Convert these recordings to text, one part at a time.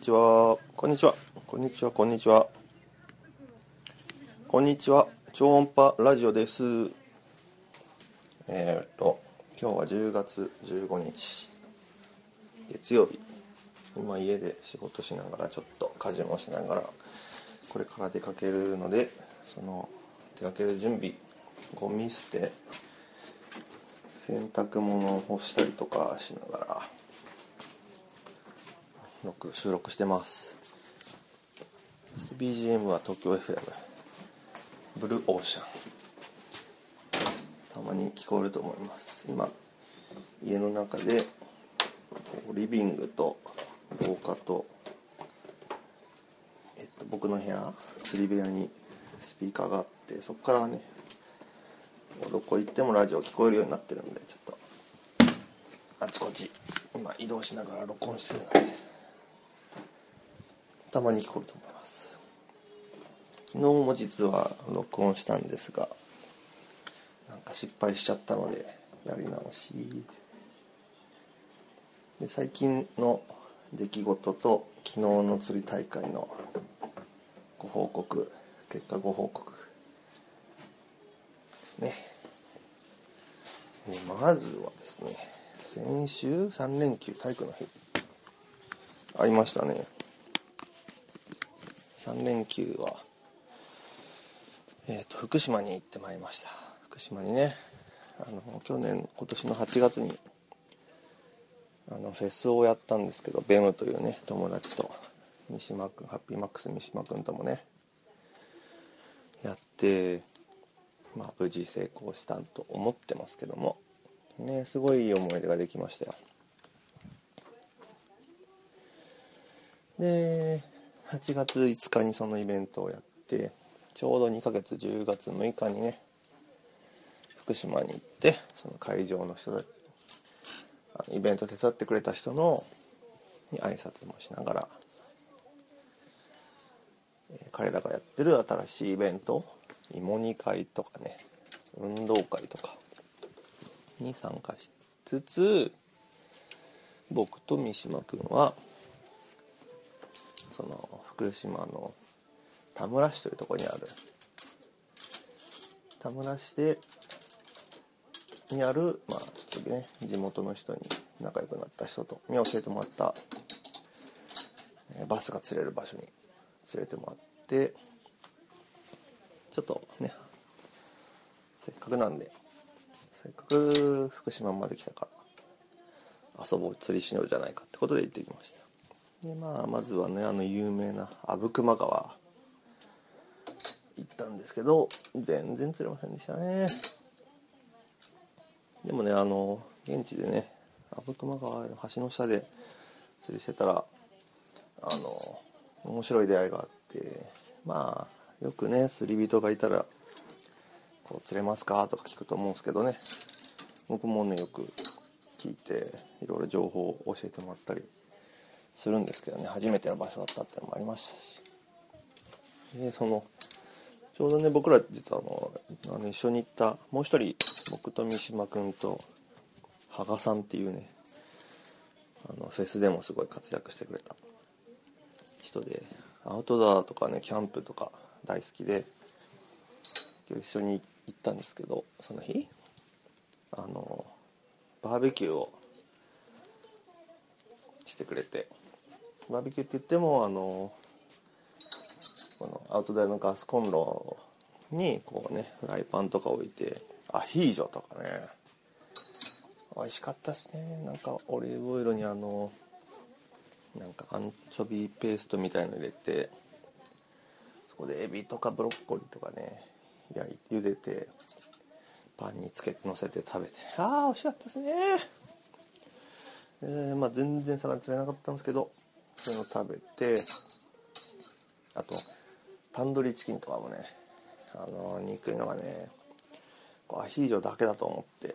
ちは。こんにちは。こんにちは。こんにちは。こんにちは。超音波ラジオです。えー、っと、今日は10月15日、月曜日。今家で仕事しながら、ちょっと家事もしながら、これから出かけるので、その出かける準備、ゴミ捨て、洗濯物を干したりとかしながら、録収録してます。BGM は東京 FM ブルーオーシャン。たまに聞こえると思います。今家の中でリビングと廊下と、えっと、僕の部屋釣り部屋にスピーカーがあってそこからねどこ行ってもラジオ聞こえるようになってるんでちょっとあちこち今移動しながら録音してるので。たまに聞こえると思います。昨日も実は録音したんですがなんか失敗しちゃったのでやり直し。で最近の出来事と昨日の釣り大会のご報告結果ご報告ですね、えまずはですね先週？3連休体育の日。ありましたね。3連休は、えーと、福島に行ってまいりました。福島にねあの去年今年の8月にあのフェスをやったんですけどベムというね友達と三島君ハッピーマックス三島君ともねやってまあ無事成功したと思ってますけどもねすごいいい思い出ができましたよ。で8月5日にそのイベントをやってちょうど2ヶ月10月6日にね福島に行ってその会場の人あのイベント手伝ってくれた人のに挨拶もしながら、え、彼らがやってる新しいイベント芋煮会とかね運動会とかに参加しつつ僕と三島君はその福島の田村市というところにある。田村市でにあるまあちょっとね地元の人に仲良くなった人とに教えてもらった、えバスが釣れる場所に連れてもらってちょっとねせっかくなんでせっかく福島まで来たから遊ぼう釣りしようじゃないかってことで行ってきました。でまあまずはねあの有名な阿武隈川行ったんですけど全然釣れませんでしたね。でもねあの現地でね阿武隈川の橋の下で釣りしてたらあの面白い出会いがあってまあよくね釣り人がいたらこう釣れますかとか聞くと思うんですけどね。僕もねよく聞いていろいろ情報を教えてもらったりするんですけどね。初めての場所だったっていうのもありましたし。でそのちょうどね僕ら実はあのあの一緒に行ったもう一人僕と三島君と羽賀さんっていうねあのフェスでもすごい活躍してくれた人でアウトドアとかねキャンプとか大好きで今日一緒に行ったんですけどその日あのバーベキューをしてくれてバーベキューって言ってもあのこのアウトドアのガスコンロにこうねフライパンとか置いてアヒージョとかね。美味しかったですね。なんかオリーブオイルにあのなんかアンチョビペーストみたいの入れてそこでエビとかブロッコリーとかね焼いて茹でてパンにつけてのせて食べてああ美味しかったですね。えー、まあ全然魚釣れなかったんですけどそういうの食べてあとタンドリーチキンとかもねあの憎いのがねこうアヒージョだけだと思って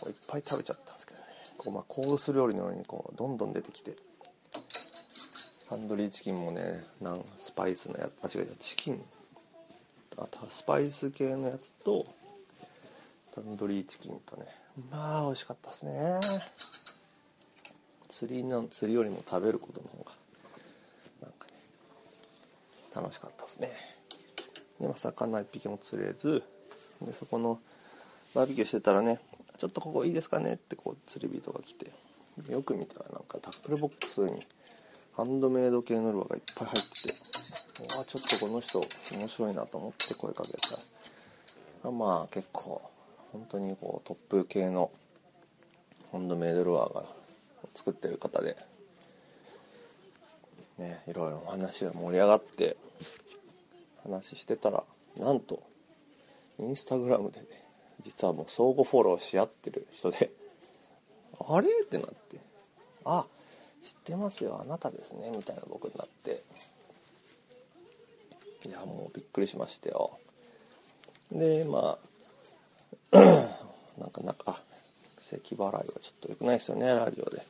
こういっぱい食べちゃったんですけどね。こう、まあ、コース料理のようにこうどんどん出てきてタンドリーチキンもねなんスパイスのやつ間違えたチキン。あとスパイス系のやつとタンドリーチキンとねまあ美味しかったですね。釣りの釣りよりも食べることの方が何かね楽しかったですね。で、まあ、魚一匹も釣れずでそこのバーベキューしてたらねちょっとここいいですかねってこう釣り人が来てよく見たらなんかタックルボックスにハンドメイド系のルアーがいっぱい入っててわちょっとこの人面白いなと思って声かけた。らまあ結構本当にこうトップ系のハンドメイドルアーが作ってる方で。ねいろいろお話が盛り上がって話してたらなんとインスタグラムでね実はもう相互フォローし合ってる人であれ？ってなって。あ知ってますよあなたですねみたいな僕になって。いやもうびっくりしましたよ。でまあ なんかなんか咳払いはちょっと良くないですよねラジオで。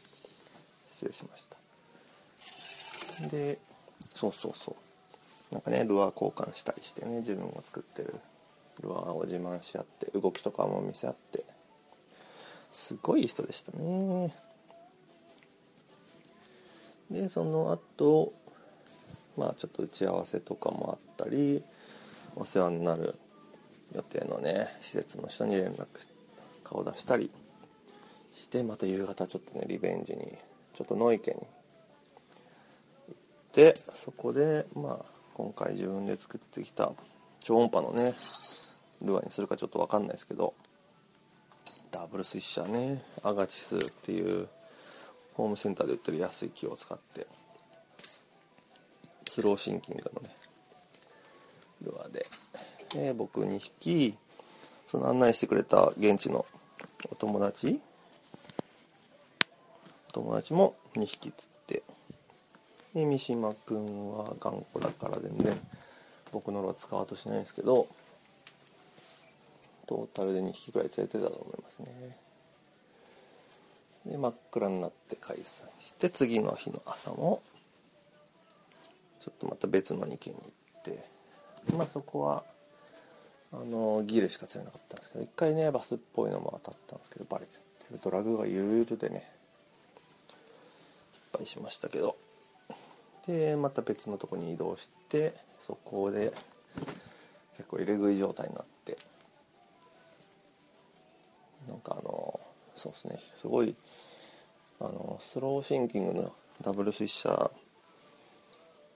失礼しました。でそうそうそう。なんかねルアー交換したりしてね自分が作ってる。ルアーを自慢し合って動きとかも見せ合って。すごい人でしたね。でその後まあちょっと打ち合わせとかもあったりお世話になる予定のね施設の人に連絡顔出したり。してまた夕方ちょっとねリベンジにちょっと野池に行ってそこでまあ今回自分で作ってきた超音波のねルアーにするかちょっと分かんないですけどダブルスイッシャーねアガチスっていうホームセンターで売ってる安い木を使ってスローシンキングのねルアーでで僕2匹その案内してくれた現地のお友達友達も2匹釣って。で三島君は頑固だから全然僕のルアー使おうとしないんですけどトータルで2匹くらい釣れてたと思いますね。で真っ暗になって解散して次の日の朝もちょっとまた別の2軒に行ってまあそこはあのギルしか釣れなかったんですけど一回ねバスっぽいのも当たったんですけどバレちゃってドラグがゆるゆるでね失敗しましたけど。でまた別のとこに移動してそこで結構入れ食い状態になって。なんかあのそうですねすごいあのスローシンキングのダブルスイッシャー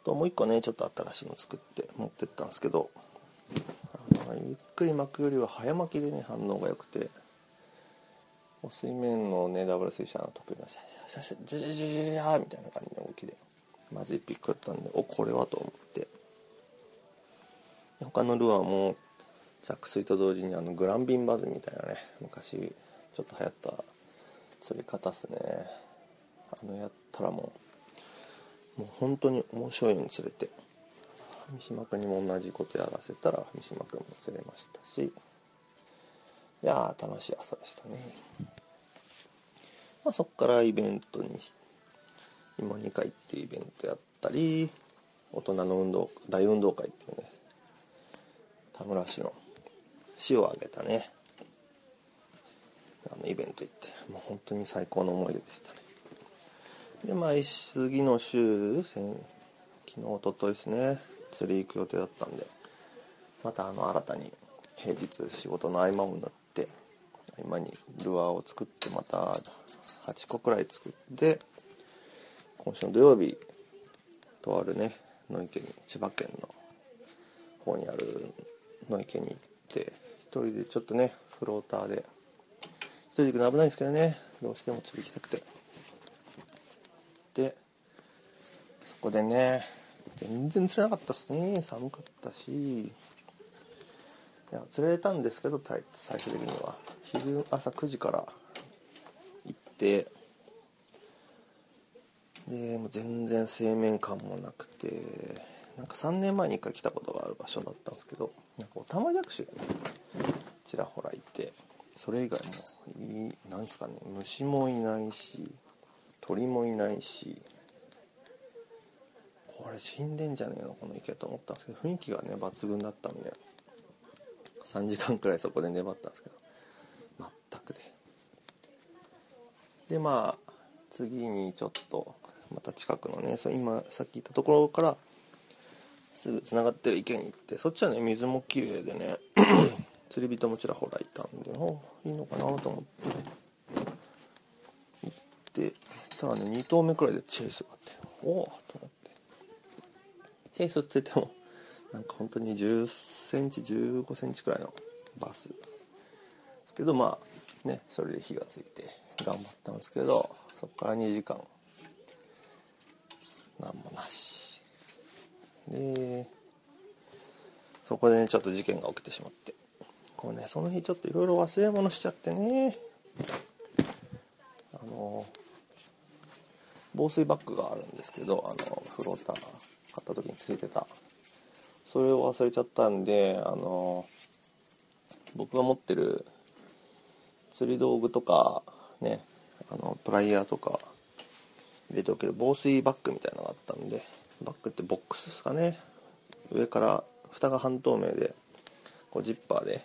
ともう一個ねちょっと新しいの作って持ってったんですけどあのゆっくり巻くよりは早巻きでね反応が良くて。水面のねダブルスイッシャーの得意なシャシャシャジャジャジャジャみたいな感じの動きでまず1匹食ったんでおこれはと思って他のルアーも着水と同時にあのグランビンバズみたいなね昔ちょっと流行った釣り方っすねあのやったらもうもう本当に面白いように釣れて三島君にも同じことやらせたら三島君も釣れましたしいやー楽しい朝でしたね。まあそっからイベントに今2回っていうイベントやったり大人の運動大運動会っていうね田村市の市を挙げたねあのイベント行ってもう本当に最高の思い出でしたね。でまあ次の週昨日おとといですね釣り行く予定だったんでまたあの新たに平日仕事の合間を縫って合間にルアーを作ってまた8個くらい作って今週の土曜日とあるね野池に千葉県の方にある野池に行って一人でちょっとねフローターで一人で行くの危ないんですけどねどうしても釣り行きたくて。でそこでね全然釣れなかったっすね。寒かったし。いや釣れたんですけど最終的には。昼朝9時から。行って。でもう全然製麺感もなくて。なんか3年前に1回来たことがある場所だったんですけどなんかオタマジャクシがねちらほらいて。それ以外もいいなんですかね虫もいないし鳥もいないし。これ死んでんじゃねえのこの池と思ったんですけど雰囲気がね抜群だったんで。3時間くらいそこで粘ったんですけど。全くで。でまあ次にちょっとまた近くのねそう今さっき言ったところからすぐつながってる池に行ってそっちはね水も綺麗でね 釣り人もちらほらいたんでいいのかなと思って。行ってたらね2投目くらいでチェイスがあっておおと思って。チェイスって言ってもなんか本当に1 0センチ1 5センチくらいのバス。ですけどまあねそれで火がついて頑張ったんですけどそこから2時間。何もなし。でそこでねちょっと事件が起きてしまって。こうねその日ちょっといろいろ忘れ物しちゃってね。あの防水バッグがあるんですけどあのフローター買った時についてたそれを忘れちゃったんであの僕が持ってる釣り道具とかねあのプライヤーとか入れておける防水バッグみたいなのがあったんでバッグってボックスですかね。上から蓋が半透明でこうジッパーで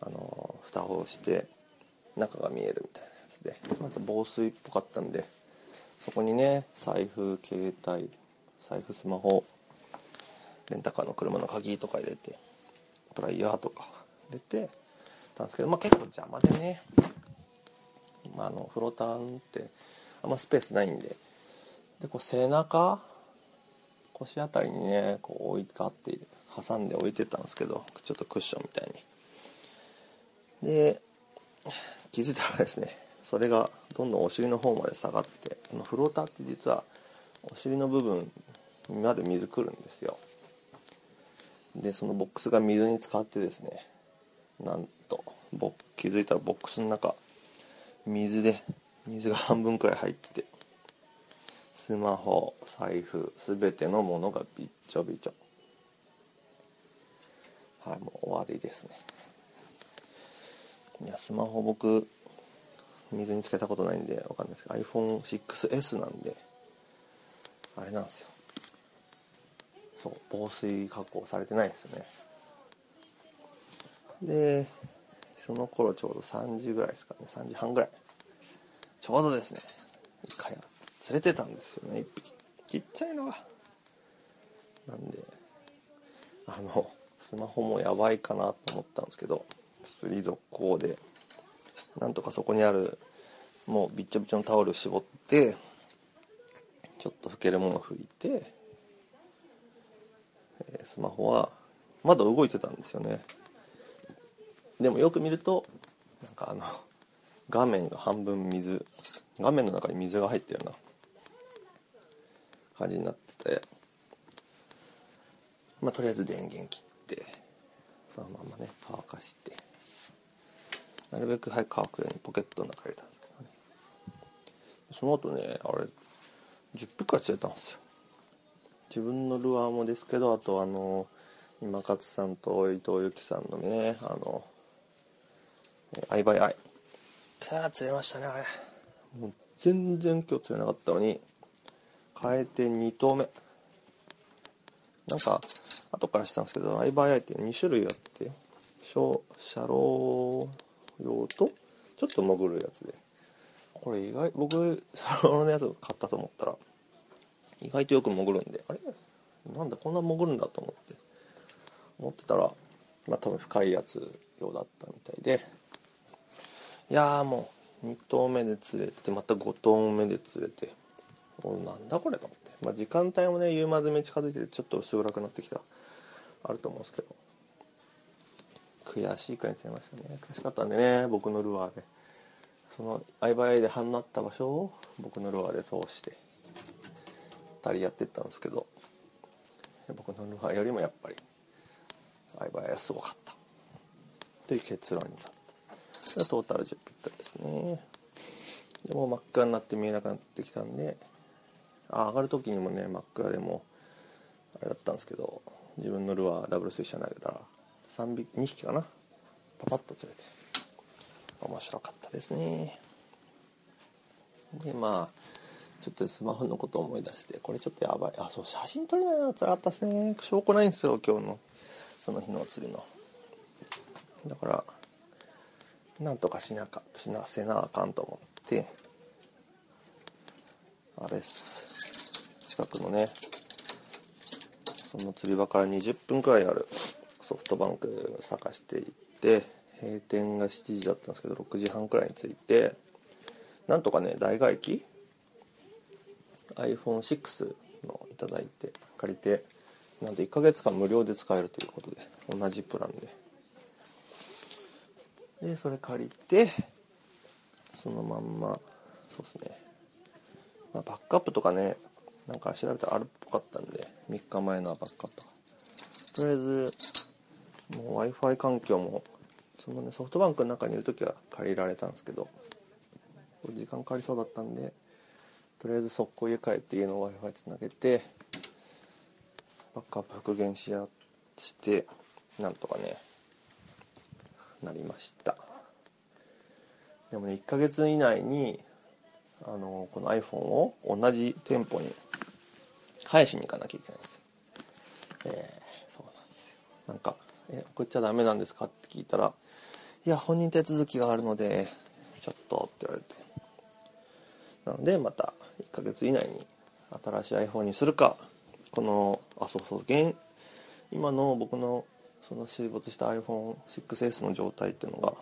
あの蓋をして中が見えるみたいなやつでまた防水っぽかったんでそこにね財布携帯財布スマホレンタカーの車の鍵とか入れてプライヤーとか入れてたんですけど、まあ、結構邪魔でね、まあ、あのフローターってあんまスペースないんで。でこう背中腰あたりにねこう置いてあって挟んで置いてたんですけどちょっとクッションみたいに。で気づいたらですねそれがどんどんお尻の方まで下がってあのフローターって実はお尻の部分まで水くるんですよ。でそのボックスが水に浸かってですねなんと気づいたらボックスの中水で水が半分くらい入ってスマホ財布全てのものがびっちょびちょ。はいもう終わりですね。いやスマホ僕水につけたことないんでわかんないですけど iPhone6S なんであれなんですよ。そう防水加工されてないんですよね。でその頃ちょうど3時ぐらいですかね。3時半ぐらい。ちょうどですね。一回釣れてたんですよね1匹。ちっちゃいのが。なんであのスマホもやばいかなと思ったんですけど釣り続行で。なんとかそこにあるもうびっちょびちょのタオルを絞ってちょっと拭けるものを拭いて、スマホはまだ動いてたんですよね。でもよく見るとなんかあの画面が半分水画面の中に水が入ってるような感じになっててまあとりあえず電源切ってそのままね乾かしてなるべく早く乾くようにポケットの中入れたんですけどね。その後ねあれ10匹くらい釣れたんですよ。自分のルアーもですけどあとあの今勝さんと伊藤由紀さんのねあのアイバイアイ。キャー釣れましたねあれ。もう全然今日釣れなかったのに変えて2投目。なんか後からしたんですけどアイバイアイって2種類あってシャロー用とちょっと潜るやつで。これ意外僕シャローのやつ買ったと思ったら意外とよく潜るんで。あれ？なんだこんな潜るんだと思って。思ってたらまあ多分深いやつ用だったみたいで。いやーもう2投目で釣れてまた5投目で釣れて。おなんだこれと思って、まあ、時間帯もね夕間詰め近づいてちょっと薄暗くなってきた。あると思うんですけど。悔しいくらいに釣れましたね。悔しかったんでね僕のルアーで。その相場で反応あった場所を僕のルアーで通して。2人やってったんですけど僕のルアーよりもやっぱり相場はすごかった。という結論になった。トータル10ピックですね。でも真っ暗になって見えなくなってきたんであ上がる時にもね真っ暗でもあれだったんですけど自分のルアーダブルスイッシャー投げたら3匹2匹かな？パパッと釣れて。面白かったですね。でまあちょっとスマホのことを思い出してこれちょっとやばい。あそう写真撮れないのつらかったですね。証拠ないんですよ今日の。その日の釣りの。だからなんとかしなかしなせなあかんと思って。あれっす。近くのねその釣り場から20分くらいあるソフトバンク探していって閉店が7時だったんですけど6時半くらいに着いてなんとかね大外駅 iPhone6 のいただいて借りてなんと1ヶ月間無料で使えるということで同じプランで。でそれ借りてそのまんまそうですね、まあ、バックアップとかねなんか調べたらあるっぽかったんで3日前のバックアップ。とりあえずもう w i f i 環境もそのねソフトバンクの中にいる時は借りられたんですけど時間かかりそうだったんでとりあえず速攻家帰って家の w i f i つなげてバックアップ復元しやしてなんとかねなりました。でもね1ヶ月以内にあのこの iPhone を同じ店舗に返しに行かなきゃいけないんですよ。えー、そうなんですよ。なんか「え送っちゃダメなんですか?」って聞いたら「いや本人手続きがあるのでちょっと」って言われて。なのでまた1ヶ月以内に新しい iPhone にするかこのあそうそう現今の僕のその水没した iPhone6S の状態っていうのが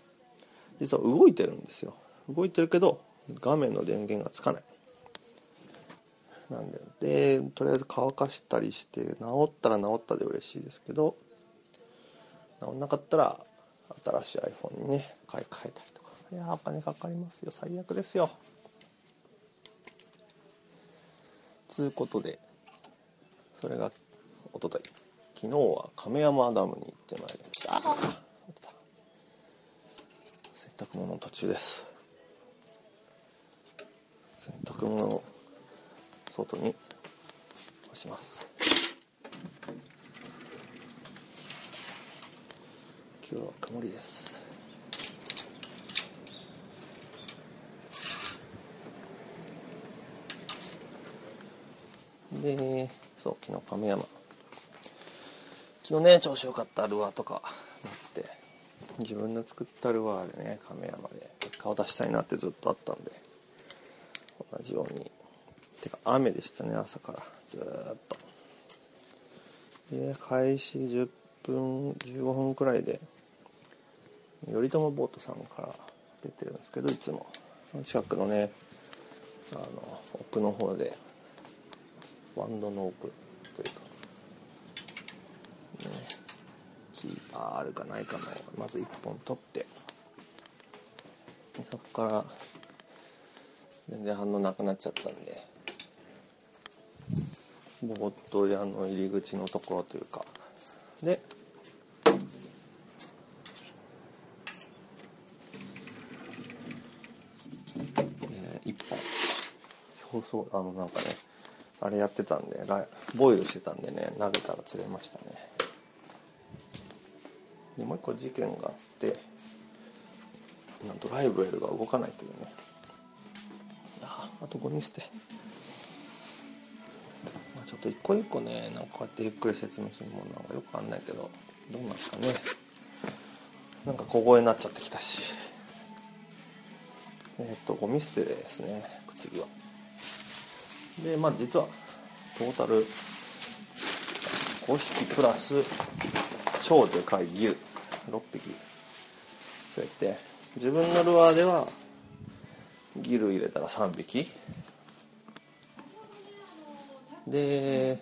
実は動いてるんですよ。動いてるけど画面の電源がつかない。なんででとりあえず乾かしたりして治ったら治ったで嬉しいですけど治んなかったら新しい iPhone にね買い替えたりとか。いやお金かかりますよ。最悪ですよ。つうことでそれがおととい昨日は亀山ダムに行ってまいりました。あ洗濯物の途中です。洗濯物を外に干します。今日は曇りですでそう昨日亀山。昨日ね調子良かったルアーとか持って。自分の作ったルアーでね亀山で。結果を出したいなってずっとあったんで。同じように。てか雨でしたね朝から。ずっと。で開始10分15分くらいで頼朝ボートさんから出てるんですけどいつも。その近くのねあの奥の方でワンドの奥というか、ね、キーパーあるかないかのまず1本取って。そこから全然反応なくなっちゃったんで。ボート屋の入り口のところというか。でえー、1本。表層あのなんかねあれやってたんでボイルしてたんでね投げたら釣れましたね。でもう一個事件があってなんとライブエルが動かないというね。ああとゴミ捨て、まあ、ちょっと一個一個ねなんかこうやってゆっくり説明するもんなんかよくわかんないけどどうなんですかね。なんか小声になっちゃってきたし。えっ、とゴミ捨てですね次は。でまあ実はトータル5匹プラス超でかいギル6匹。そうやって自分のルアーではギル入れたら3匹。で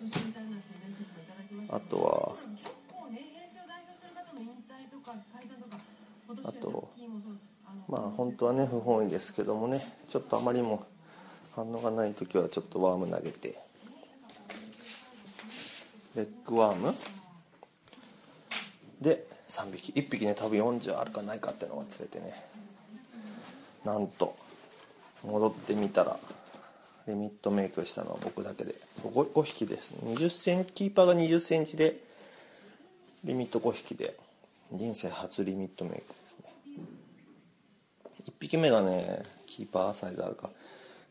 あとはあとまあ本当はね不本意ですけどもねちょっとあまりも反応がない時はちょっとワーム投げてレッグワーム？で3匹。1匹ね多分40あるかないかっていうのが釣れてね。なんと戻ってみたらリミットメイクしたのは僕だけで。5, 5匹ですね。20センキーパーが2 0センチでリミット5匹で人生初リミットメイクですね。1匹目がねキーパーサイズあるか。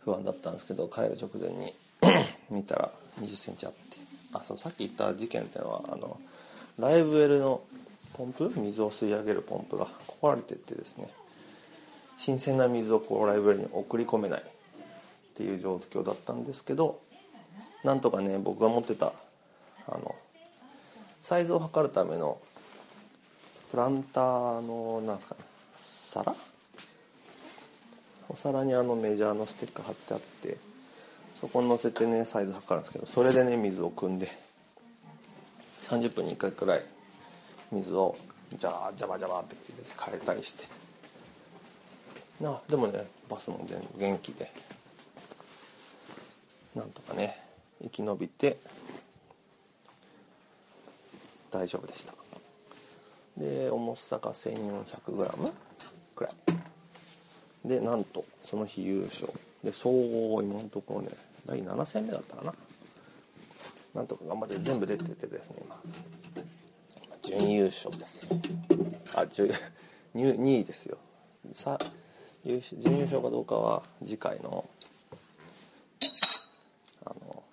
不安だったんですけど帰る直前に 見たら2 0センチあってあそうさっき言った事件っていうのはあのライブエルのポンプ水を吸い上げるポンプが壊れてってですね新鮮な水をこうライブエルに送り込めないっていう状況だったんですけどなんとかね僕が持ってたあのサイズを測るためのプランターのなんですかね皿お皿にあのメジャーのステッカー貼ってあってそこに乗せてねサイズ測るんですけどそれでね水を汲んで30分に1回くらい水をじゃあジャバジャバって入れて変えたりして。なでもねバスも元気で。なんとかね生き延びて大丈夫でした。で重さが 1400g でなんとその日優勝。で総合今のところね第7戦目だったかな。なんとか頑張って全部出ててですね今。準優勝です。あ準 2位ですよ。さ準優勝かどうかは次回のあの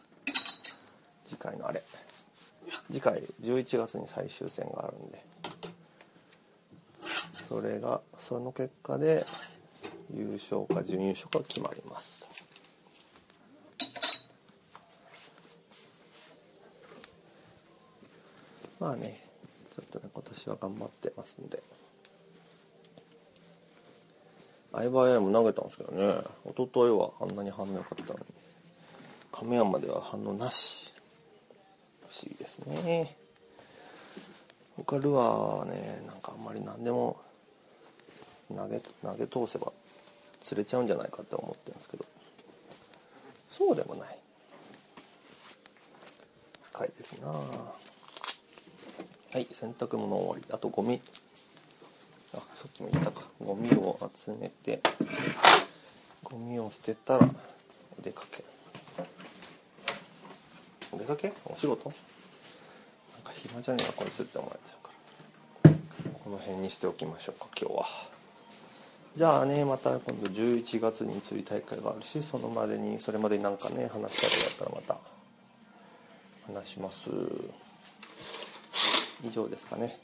次回のあれ。次回11月に最終戦があるんで。それがその結果で優勝か準優勝か決まります。まあねちょっとね今年は頑張ってますんで。相葉屋も投げたんですけどね。一昨日はあんなに反応良かったのに。亀山では反応なし。不思議ですね。他ルアーはねなんかあんまり何でも投げ投げ通せば釣れちゃうんじゃないかって思ってるんですけど。そうでもない。深いですな。はい洗濯物終わり。あとゴミ。あさっきも言ったか。ゴミを集めてゴミを捨てたらお出かけ。お出かけ？お仕事？なんか暇じゃねえなこいつって思われちゃうから。この辺にしておきましょうか今日は。じゃあねまた今度11月に釣り大会があるしそのまでにそれまでになんかね話したいことあったらまた話します。以上ですかね。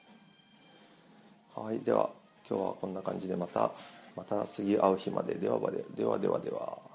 はいでは今日はこんな感じでまたまた次会う日まで。ではではではではでは。